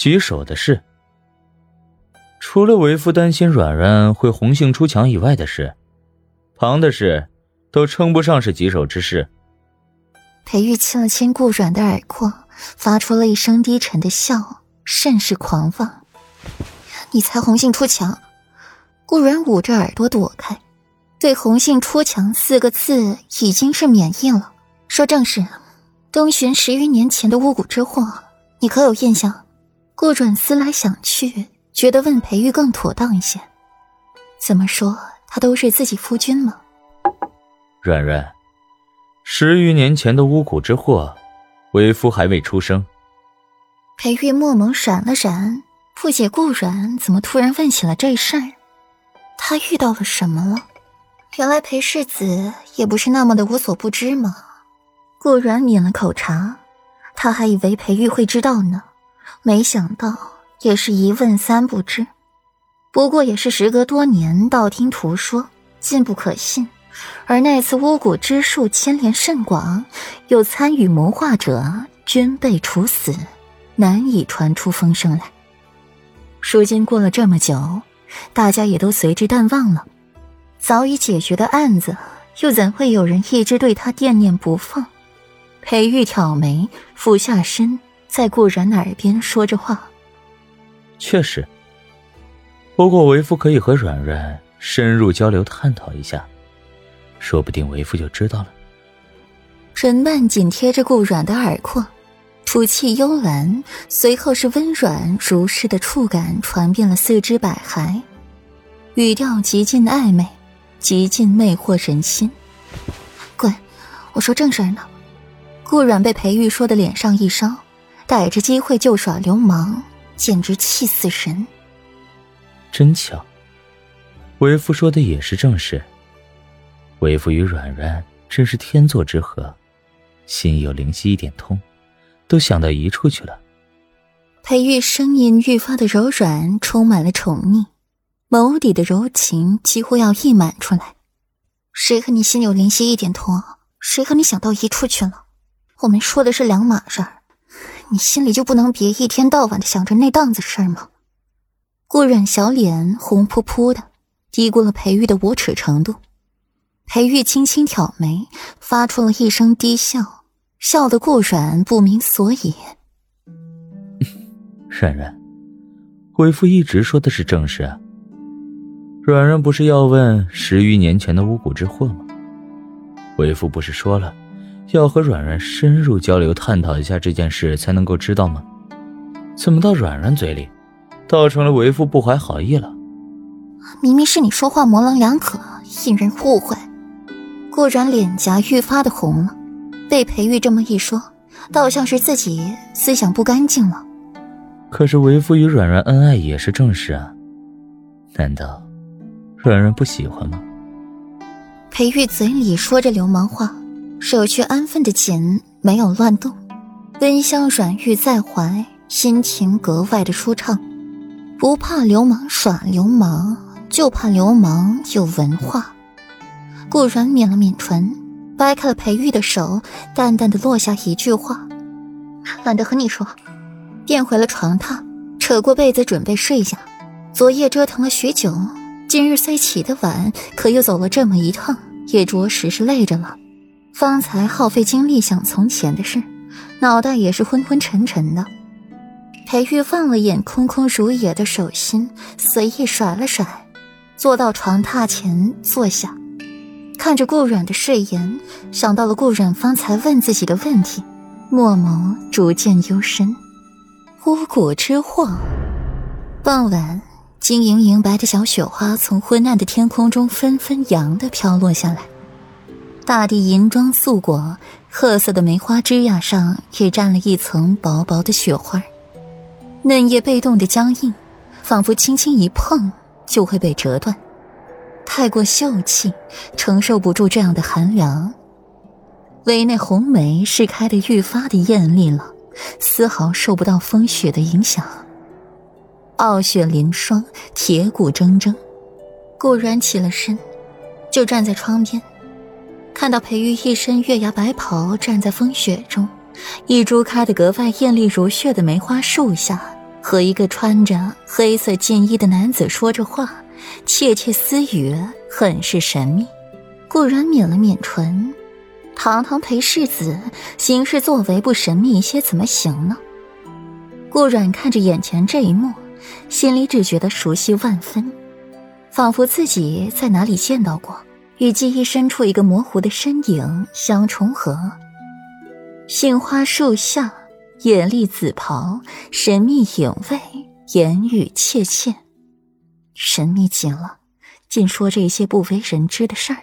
棘手的事，除了为夫担心软软会红杏出墙以外的事，旁的事都称不上是棘手之事。裴玉亲了亲顾软的耳廓，发出了一声低沉的笑，甚是狂放。你才红杏出墙！顾软捂着耳朵躲开，对“红杏出墙”四个字已经是免疫了。说正事，东巡十余年前的巫蛊之祸，你可有印象？顾准思来想去，觉得问裴玉更妥当一些。怎么说，他都是自己夫君了。软软，十余年前的巫蛊之祸，为夫还未出生。裴玉墨眸闪了闪。不解顾软怎么突然问起了这事儿，他遇到了什么了？原来裴世子也不是那么的无所不知嘛？顾软抿了口茶，他还以为裴玉会知道呢，没想到也是一问三不知。不过也是时隔多年，道听途说，尽不可信。而那次巫蛊之术牵连甚广，有参与谋划者均被处死，难以传出风声来。如今过了这么久，大家也都随之淡忘了。早已解决的案子，又怎会有人一直对他惦念不放？裴玉挑眉，俯下身，在顾然耳边说着话。确实，不过为夫可以和软软深入交流探讨一下，说不定为夫就知道了。人曼紧贴着顾软的耳廓。吐气幽兰，随后是温软如诗的触感传遍了四肢百骸，语调极尽暧昧，极尽魅惑人心。滚！我说正事呢。顾软被裴玉说的脸上一烧，逮着机会就耍流氓，简直气死人。真巧，为夫说的也是正事。为夫与软软真是天作之合，心有灵犀一点通。都想到一处去了。裴玉声音愈发的柔软，充满了宠溺，眸底的柔情几乎要溢满出来。谁和你心有灵犀一点通？谁和你想到一处去了？我们说的是两码事儿，你心里就不能别一天到晚的想着那档子事儿吗？顾软小脸红扑扑的，低估了裴玉的无耻程度。裴玉轻轻挑眉，发出了一声低笑。笑得顾软不明所以。软软，为夫一直说的是正事啊。软软不是要问十余年前的巫蛊之祸吗？为夫不是说了，要和软软深入交流探讨一下这件事才能够知道吗？怎么到软软嘴里，倒成了为夫不怀好意了？明明是你说话模棱两可，引人误会。顾然脸颊愈发的红了。被裴玉这么一说，倒像是自己思想不干净了。可是为夫与软软恩爱也是正事啊，难道软软不喜欢吗？裴玉嘴里说着流氓话，手却安分的紧，没有乱动，温香软玉在怀，心情格外的舒畅。不怕流氓耍流氓，就怕流氓有文化。顾软抿了抿唇。掰开了裴玉的手，淡淡的落下一句话：“懒得和你说。”便回了床榻，扯过被子准备睡下。昨夜折腾了许久，今日虽起得晚，可又走了这么一趟，也着实是累着了。方才耗费精力想从前的事，脑袋也是昏昏沉沉的。裴玉望了眼空空如也的手心，随意甩了甩，坐到床榻前坐下。看着顾软的睡颜，想到了顾软方才问自己的问题，墨眸逐渐幽深。巫蛊之祸。傍晚，晶莹莹白的小雪花从昏暗的天空中纷纷扬的飘落下来，大地银装素裹，褐色的梅花枝桠上也沾了一层薄薄的雪花，嫩叶被冻得僵硬，仿佛轻轻一碰就会被折断。太过秀气，承受不住这样的寒凉。唯那红梅是开的愈发的艳丽了，丝毫受不到风雪的影响。傲雪凌霜，铁骨铮铮。顾然起了身，就站在窗边，看到裴玉一身月牙白袍站在风雪中，一株开得格外艳丽如血的梅花树下，和一个穿着黑色劲衣的男子说着话，窃窃私语，很是神秘。顾然抿了抿唇，堂堂裴世子，行事作为不神秘一些怎么行呢？顾然看着眼前这一幕，心里只觉得熟悉万分，仿佛自己在哪里见到过，与记忆深处一个模糊的身影相重合。杏花树下。眼丽紫袍，神秘影卫，言语怯怯，神秘极了，竟说这些不为人知的事儿。